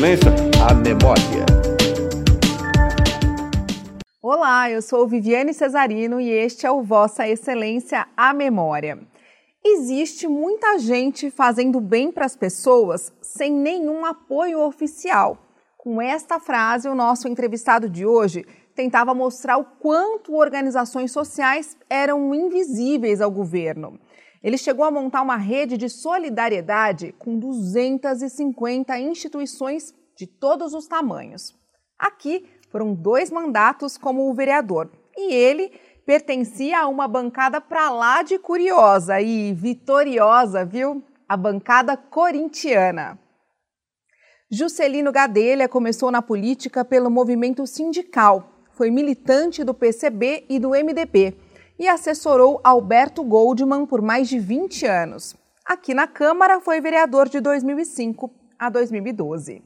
Excelência, a memória. Olá, eu sou Viviane Cesarino e este é o Vossa Excelência, a memória. Existe muita gente fazendo bem para as pessoas sem nenhum apoio oficial. Com esta frase, o nosso entrevistado de hoje tentava mostrar o quanto organizações sociais eram invisíveis ao governo. Ele chegou a montar uma rede de solidariedade com 250 instituições de todos os tamanhos. Aqui foram dois mandatos como vereador e ele pertencia a uma bancada para lá de curiosa e vitoriosa, viu? A bancada corintiana. Juscelino Gadelha começou na política pelo movimento sindical. Foi militante do PCB e do MDB e assessorou Alberto Goldman por mais de 20 anos. Aqui na Câmara foi vereador de 2005 a 2012.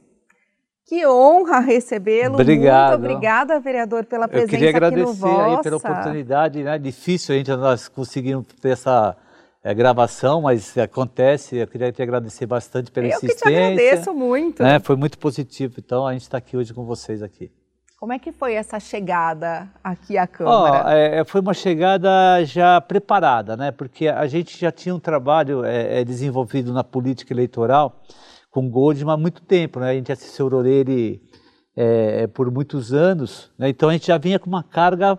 Que honra recebê-lo. Obrigado. Muito obrigada, vereador, pela presença Eu queria agradecer aqui no aí pela oportunidade, né? Difícil a gente nós conseguimos ter essa é, gravação, mas acontece. Eu queria te agradecer bastante pela Eu insistência. que te agradeço muito. Né? Foi muito positivo. Então a gente está aqui hoje com vocês aqui. Como é que foi essa chegada aqui à Câmara? é, foi uma chegada já preparada, né? Porque a gente já tinha um trabalho é, é, desenvolvido na política eleitoral com Goldman há muito tempo, né? A gente assessorou ele é, por muitos anos, né? então a gente já vinha com uma carga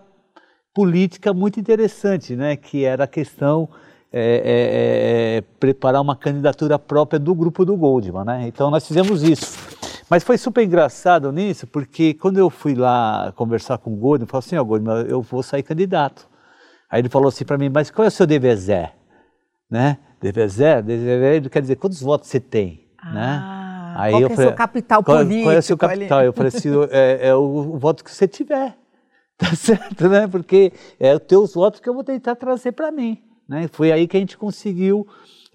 política muito interessante, né? Que era a questão é, é, é, preparar uma candidatura própria do grupo do Goldman, né? Então nós fizemos isso. Mas foi super engraçado nisso, porque quando eu fui lá conversar com o Goldman, eu falei assim, ó, oh, Goldman, eu vou sair candidato. Aí ele falou assim para mim, mas qual é o seu DVZ? Né? DVZ? DVZ quer dizer, quantos votos você tem? Ah, né? Aí qual eu é o seu capital qual, político? Qual é o seu capital? Ali? Eu falei assim, é, é o, o, voto que você tiver. Tá certo, né? Porque é os teus votos que eu vou tentar trazer para mim. Né? Foi aí que a gente conseguiu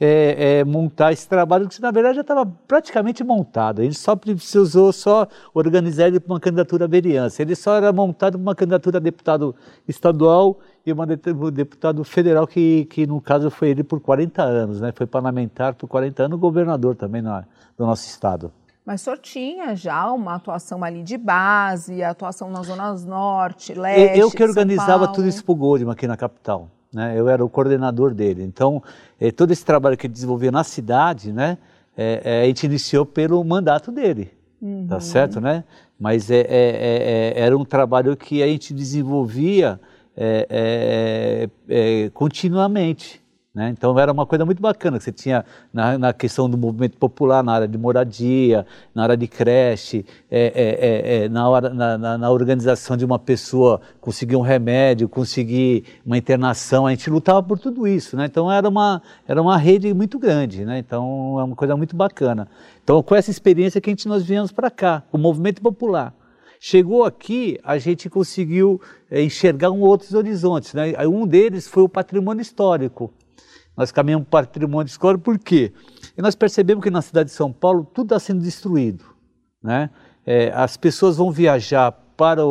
é, é, montar esse trabalho, que na verdade já estava praticamente montado. Gente só precisou só organizar ele para uma candidatura à vereança. Ele só era montado para uma candidatura a deputado estadual e uma deputado federal, que, que no caso foi ele por 40 anos, né? foi parlamentar por 40 anos, governador também na, do nosso estado. Mas senhor tinha já uma atuação ali de base, atuação nas zonas norte, leste. Eu que organizava tudo isso para o Goldman aqui na capital. Né? Eu era o coordenador dele. Então, eh, todo esse trabalho que ele desenvolvia na cidade, né, eh, eh, a gente iniciou pelo mandato dele, tá uhum. tá certo, né? Mas é, é, é, era um trabalho que a gente desenvolvia continuamente. Né? Então era uma coisa muito bacana que você tinha na, na, questão do movimento popular, na área de moradia, na área de creche, é, é, é, na, hora, na, na, organização de uma pessoa conseguir um remédio, conseguir uma internação, a gente lutava por tudo isso. Né? Então era uma, era uma rede muito grande, né? então é uma coisa muito bacana. Então com essa experiência que a gente, nós viemos para cá, o movimento popular. Chegou aqui, a gente conseguiu enxergar um outros horizontes. Né? Um deles foi o patrimônio histórico. Nós caminhamos para o patrimônio histórico, por quê? E nós percebemos que na cidade de São Paulo tudo está sendo destruído. Né? É, as pessoas vão viajar para o,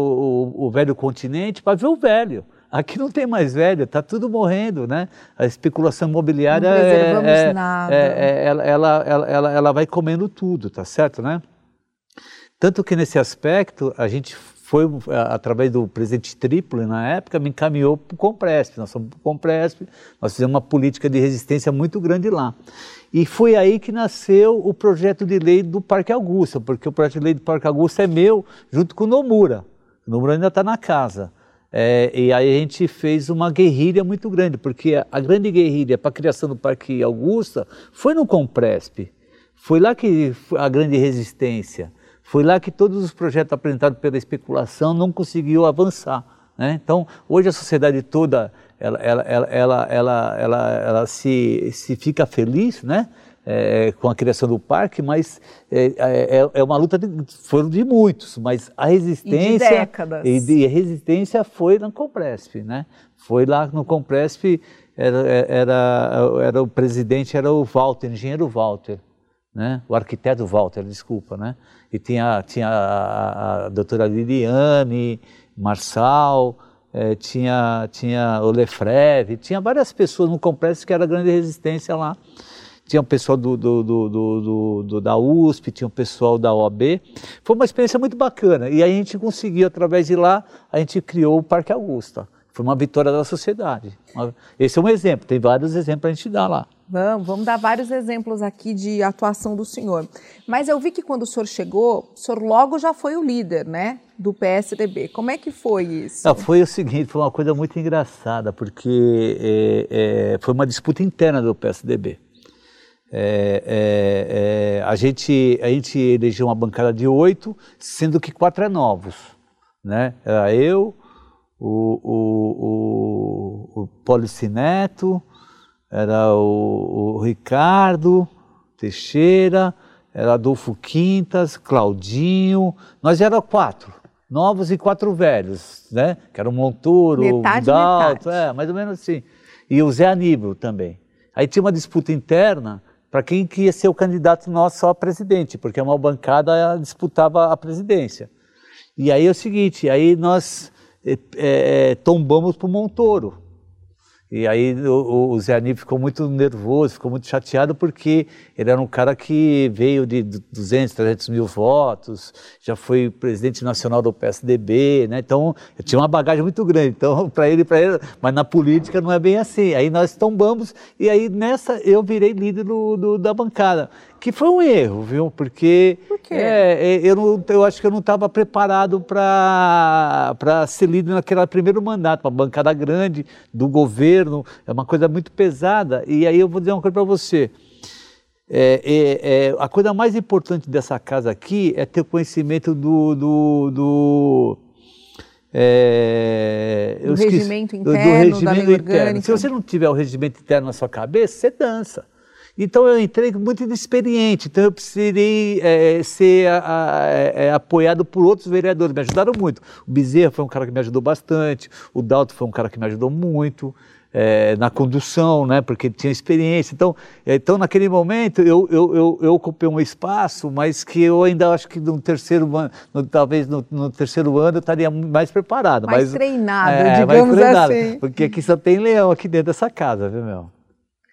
o, o, velho continente para ver o velho. Aqui não tem mais velho, está tudo morrendo, né? A especulação imobiliária não é, é, nada. É, é, ela, ela, ela, ela vai comendo tudo, tá certo, né? Tanto que nesse aspecto a gente foi através do presidente Trípoli, na época, me encaminhou para o Compresp. Nós fomos para o Compresp, nós fizemos uma política de resistência muito grande lá. E foi aí que nasceu o projeto de lei do Parque Augusta, porque o projeto de lei do Parque Augusta é meu, junto com o Nomura. O Nomura ainda está na casa. É, e aí a gente fez uma guerrilha muito grande, porque a grande guerrilha para a criação do Parque Augusta foi no Compresp. Foi lá que a grande resistência. Foi lá que todos os projetos apresentados pela especulação não conseguiu avançar. Né? Então, hoje a sociedade toda ela, ela, ela, ela, ela, ela, se, se fica feliz né? É, com a criação do parque, mas é, é, é uma luta de, foram de muitos, mas a resistência e de décadas. E, de, a resistência foi na Compresp, né? Foi lá no Compresp era, era, era o presidente era o Walter, engenheiro Walter né? o arquiteto Walter, desculpa, né? e tinha, tinha a, a, doutora Liliane, Marçal, eh, tinha, tinha o Lefreve, tinha várias pessoas no complexo que era grande resistência lá. tinha o pessoal do, do, do, do, da USP, tinha o pessoal da OAB. Foi uma experiência muito bacana. E a gente conseguiu, através de lá, a gente criou o Parque Augusta. Foi uma vitória da sociedade. Esse é um exemplo, tem vários exemplos para a gente dar lá. Vamos, vamos dar vários exemplos aqui de atuação do senhor. Mas eu vi que quando o senhor chegou, o senhor logo já foi o líder, né, do PSDB. Como é que foi isso? Não, foi o seguinte, foi uma coisa muito engraçada, porque é, é, foi uma disputa interna do PSDB. É, é, é, a, gente, a gente elegeu uma bancada de oito, sendo que quatro é novos. Né? Era eu, o, o, o, o Policineto, era o, o Ricardo Teixeira, era Adolfo Quintas, Claudinho, nós éramos quatro, novos e quatro velhos, né? Que era o Montoro, metade, o Dalto, é, mais ou menos assim. E o Zé Aníbal também. Aí tinha uma disputa interna para quem queria ser o candidato nosso a presidente, porque uma bancada disputava a presidência. E aí é o seguinte, aí nós é, é, tombamos para o Montoro. E aí o, o Zé Aníbal ficou muito nervoso, ficou muito chateado porque ele era um cara que veio de 200, 300 mil votos, já foi presidente nacional do PSDB, né? Então tinha uma bagagem muito grande. Então para ele, para ele, mas na política não é bem assim. Aí nós tombamos e aí nessa eu virei líder do, do da bancada que foi um erro, viu? Porque Por quê? É, é eu, não, eu acho que eu não estava preparado para ser líder naquele primeiro mandato, uma bancada grande do governo, é uma coisa muito pesada. E aí eu vou dizer uma coisa para você. É, é, é, a coisa mais importante dessa casa aqui é ter conhecimento do, do, do é, do regimento interno, do, regimento da lei. Orgânica. Se você não tiver o regimento interno na sua cabeça, você dança. Então eu entrei muito inexperiente, então eu precisei é, ser a, a, é, apoiado por outros vereadores, me ajudaram muito. O Bezerra foi um cara que me ajudou bastante, o Dalto foi um cara que me ajudou muito. É, na condução, né, porque tinha experiência. Então, é, então naquele momento eu, eu, eu, eu, ocupei um espaço, mas que eu ainda acho que no terceiro ano, no, talvez no, no, terceiro ano eu estaria mais preparado. Mais, mais treinado, é, digamos mais treinado, assim. Porque aqui só tem leão aqui dentro dessa casa, viu, meu?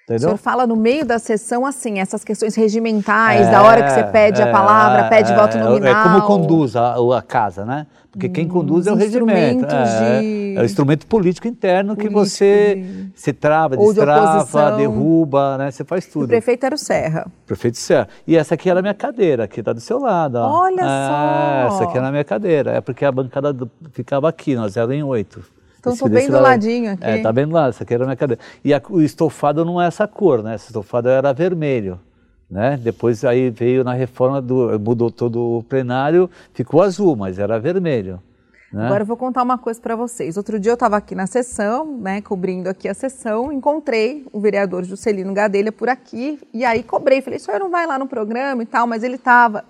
Entendeu? O senhor fala no meio da sessão, assim, essas questões regimentais, é, da hora que você pede é, a palavra, é, pede voto nominal. É como conduz a, a casa, né? Porque quem conduz é o regimento. É, de... é, o instrumento político interno político que você se trava, destrava, de derruba, né? Você faz tudo. O prefeito era o Serra. O prefeito Serra. E essa aqui era a minha cadeira, que está do seu lado. Ó. Olha é, só! Essa aqui era a minha cadeira. É porque a bancada do, ficava aqui, nós éramos em oito. Então estou bem do lado, ladinho aqui. É, tá bem do lado, essa aqui era a minha cadeira. E a, o estofado não é essa cor, né? Esse estofado era vermelho. Né? Depois aí veio na reforma, do, mudou todo o plenário, ficou azul, mas era vermelho. Né? Agora eu vou contar uma coisa para vocês. Outro dia eu estava aqui na sessão, né, cobrindo aqui a sessão, encontrei o vereador Juscelino Gadelha por aqui, e aí cobrei, falei, o senhor não vai lá no programa e tal, mas ele estava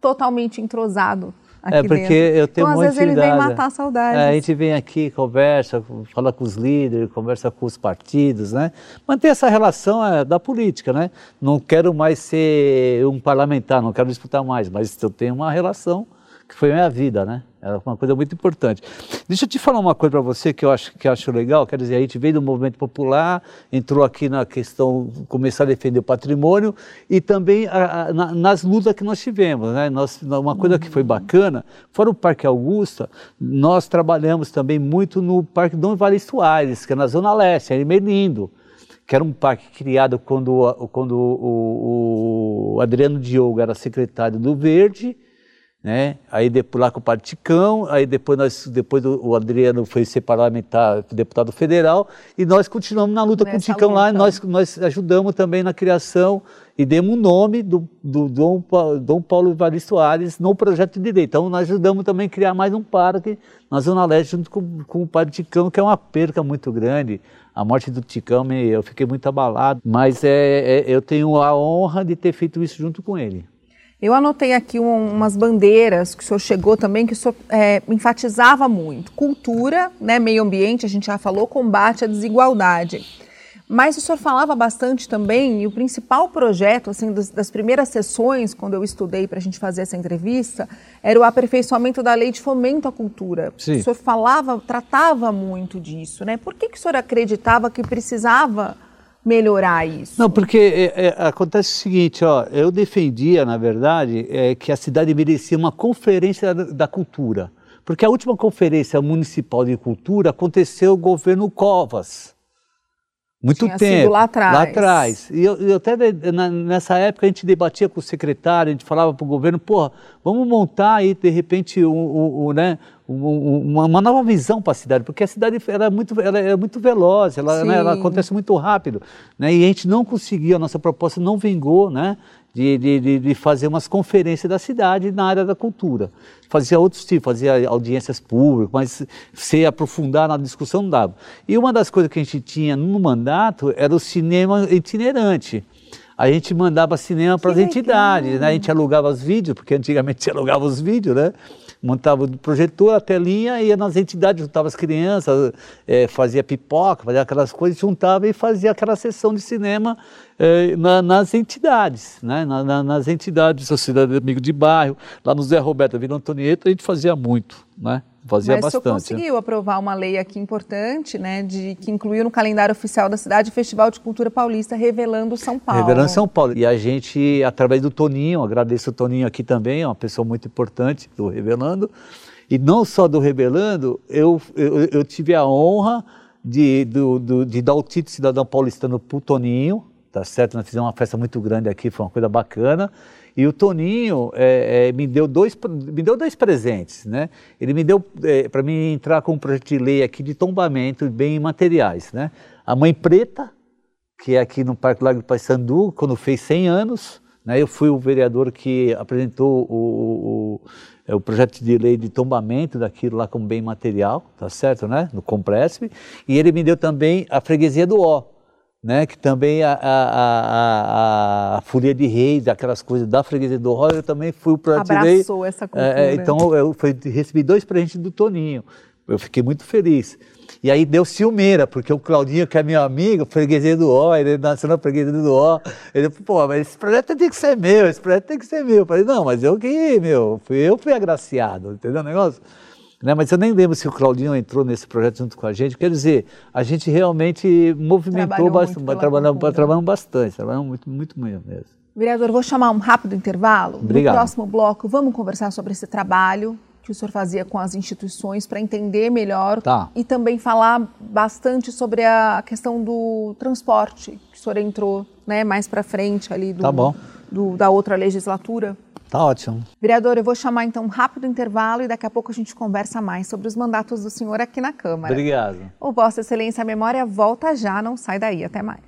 totalmente entrosado é porque dentro. eu tenho então, às vezes ele vem matar a saudade. É, a gente vem aqui, conversa, fala com os líderes, conversa com os partidos, né? Manter essa relação é, da política, né? Não quero mais ser um parlamentar, não quero disputar mais, mas eu tenho uma relação que foi a minha vida, né? Era uma coisa muito importante. Deixa eu te falar uma coisa para você que eu acho que acho legal. Quer dizer, a gente veio do movimento popular, entrou aqui na questão, começar a defender o patrimônio e também a, a, na, nas lutas que nós tivemos. Né? Nós, uma coisa que foi bacana, fora o Parque Augusta, nós trabalhamos também muito no Parque Dom Vale Soares, que é na Zona Leste, em Melindo que era um parque criado quando, quando o, o Adriano Diogo era secretário do Verde né? Aí depois lá com o Padre Ticão, aí depois nós, depois o Adriano foi ser parlamentar, deputado federal, e nós continuamos na luta Nessa com o Ticão luta. lá, nós, nós ajudamos também na criação e demos o nome do, do Dom, Dom Paulo Evaristo Soares no projeto de lei. Então nós ajudamos também a criar mais um parque na Zona Leste junto com, com o Padre Ticão, que é uma perca muito grande. A morte do Ticão, eu fiquei muito abalado, mas é, é, eu tenho a honra de ter feito isso junto com ele. Eu anotei aqui um, umas bandeiras que o senhor chegou também, que o senhor é, enfatizava muito. Cultura, né, meio ambiente, a gente já falou, combate à desigualdade. Mas o senhor falava bastante também, e o principal projeto, assim, das, das primeiras sessões, quando eu estudei para a gente fazer essa entrevista, era o aperfeiçoamento da lei de fomento à cultura. Sim. O senhor falava, tratava muito disso, né? Por que, que o senhor acreditava que precisava melhorar isso? Não, porque é, é, acontece o seguinte, ó, eu defendia, na verdade, é, que a cidade merecia uma conferência da, da, cultura. Porque a última conferência municipal de cultura aconteceu no governo Covas. Muito Tinha tempo. lá atrás. Lá atrás. E eu, eu até na, nessa época a gente debatia com o secretário, a gente falava para o governo, porra, vamos montar aí de repente um, um, um né, uma, uma, nova visão para a cidade, porque a cidade era muito, ela é muito veloz, ela, né, ela, acontece muito rápido. Né, e a gente não conseguiu, a nossa proposta não vingou, né? De, de, de, fazer umas conferências da cidade na área da cultura. Fazia outros tipos, fazia audiências públicas, mas se aprofundar na discussão não dava. E uma das coisas que a gente tinha no mandato era o cinema itinerante. A gente mandava cinema para as entidades, né? a gente alugava os vídeos, porque antigamente se alugava os vídeos, né? Montava o projetor, a telinha, ia nas entidades, juntava as crianças, é, fazia pipoca, fazia aquelas coisas, juntava e fazia aquela sessão de cinema é, na, nas entidades, né? Na, na, nas entidades, Sociedade Amigo de Bairro, lá no Zé Roberto Vila Antonieta, a gente fazia muito, né? Fazia Mas bastante. Mas o conseguiu aprovar uma lei aqui importante, né, de que incluiu no calendário oficial da cidade o Festival de Cultura Paulista Revelando São Paulo. Revelando São Paulo. E a gente, através do Toninho, agradeço o Toninho aqui também, é uma pessoa muito importante do Revelando. E não só do Revelando, eu, eu, eu tive a honra de, do, do, de dar o título de cidadão paulistano para o Toninho, tá certo? Nós fizemos uma festa muito grande aqui, foi uma coisa bacana. E o Toninho é, é, me, deu dois, me deu dois presentes, né? Ele me deu é, para mim entrar com um projeto de lei aqui de tombamento bem materiais, né? A Mãe Preta, que é aqui no Parque Lago do Paissandu, quando fez 100 anos, né? Eu fui o vereador que apresentou o, o, o, o projeto de lei de tombamento daquilo lá como bem material, tá certo, né? No Compresp. E ele me deu também a freguesia do Ó, né, que também a, a, a, a Folia de Reis, aquelas coisas da freguesia do Roy, eu também fui para Abraçou essa cultura. É, então eu fui, recebi dois presentes do Toninho, eu fiquei muito feliz. E aí deu ciumeira, porque o Claudinho, que é meu amigo, freguesia do Ó, ele nasceu na freguesia do Ó, ele falou, pô, mas esse projeto tem que ser meu, esse projeto tem que ser meu. Eu falei, não, mas eu que, meu, fui, eu fui agraciado, entendeu o negócio? Né? Mas eu nem lembro se o Claudinho entrou nesse projeto junto com a gente. Quer dizer, a gente realmente movimentou bastante, trabalhando, trabalhando bastante, trabalhando muito, muito mesmo. Vereador, vou chamar um rápido intervalo. Obrigado. No próximo bloco, vamos conversar sobre esse trabalho que o senhor fazia com as instituições para entender melhor tá. e também falar bastante sobre a questão do transporte que o senhor entrou né, mais para frente ali do, tá do, da outra legislatura. Tá ótimo. Vereador, eu vou chamar então um rápido intervalo e daqui a pouco a gente conversa mais sobre os mandatos do senhor aqui na Câmara. Obrigado. O Vossa Excelência a Memória volta já, não sai daí. Até mais.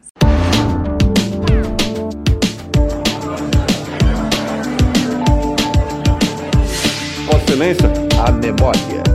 Vossa Excelência, a memória.